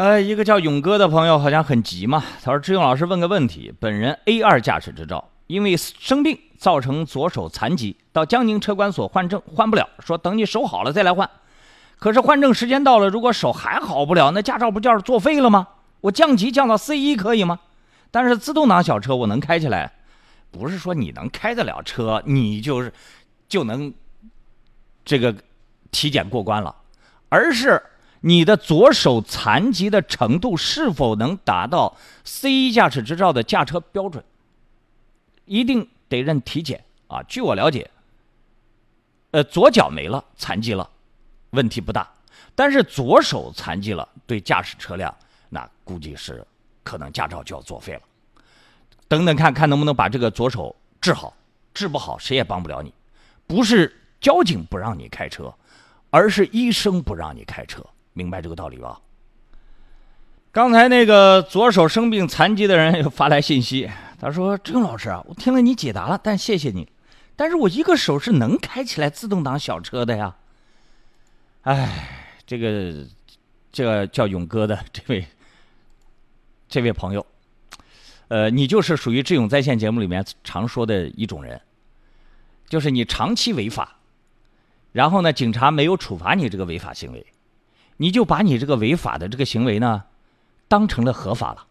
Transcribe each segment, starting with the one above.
呃，一个叫勇哥的朋友好像很急嘛，他说：“志勇老师问个问题，本人 A 二驾驶执照，因为生病造成左手残疾，到江宁车管所换证换不了，说等你手好了再来换。可是换证时间到了，如果手还好不了，那驾照不就是作废了吗？我降级降到 C 一可以吗？但是自动挡小车我能开起来，不是说你能开得了车，你就是就能这个体检过关了，而是。”你的左手残疾的程度是否能达到 C 一驾驶执照的驾车标准？一定得认体检啊！据我了解，呃，左脚没了，残疾了，问题不大；但是左手残疾了，对驾驶车辆，那估计是可能驾照就要作废了。等等看看能不能把这个左手治好，治不好谁也帮不了你。不是交警不让你开车，而是医生不让你开车。明白这个道理吧？刚才那个左手生病残疾的人又发来信息，他说：“郑老师啊，我听了你解答了，但谢谢你，但是我一个手是能开起来自动挡小车的呀。”哎，这个这个叫勇哥的这位这位朋友，呃，你就是属于智勇在线节目里面常说的一种人，就是你长期违法，然后呢，警察没有处罚你这个违法行为。你就把你这个违法的这个行为呢，当成了合法了。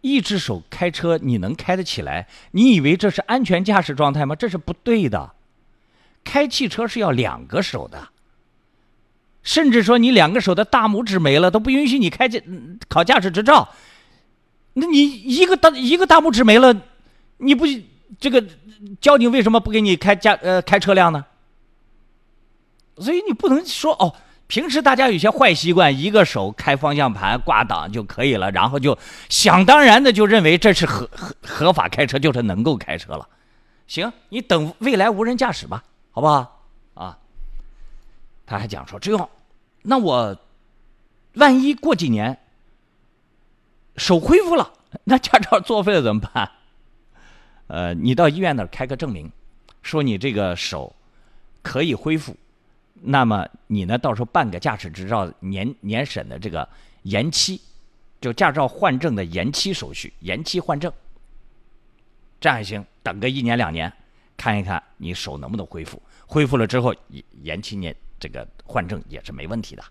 一只手开车你能开得起来？你以为这是安全驾驶状态吗？这是不对的。开汽车是要两个手的，甚至说你两个手的大拇指没了都不允许你开驾考驾驶执照。那你一个大一个大拇指没了，你不这个交警为什么不给你开驾呃开车辆呢？所以你不能说哦。平时大家有些坏习惯，一个手开方向盘挂档就可以了，然后就想当然的就认为这是合合合法开车，就是能够开车了。行，你等未来无人驾驶吧，好不好？啊，他还讲说，只有那我万一过几年手恢复了，那驾照作废了怎么办？呃，你到医院那开个证明，说你这个手可以恢复。那么你呢？到时候办个驾驶执照年年审的这个延期，就驾照换证的延期手续，延期换证，这样也行。等个一年两年，看一看你手能不能恢复。恢复了之后，延期年这个换证也是没问题的。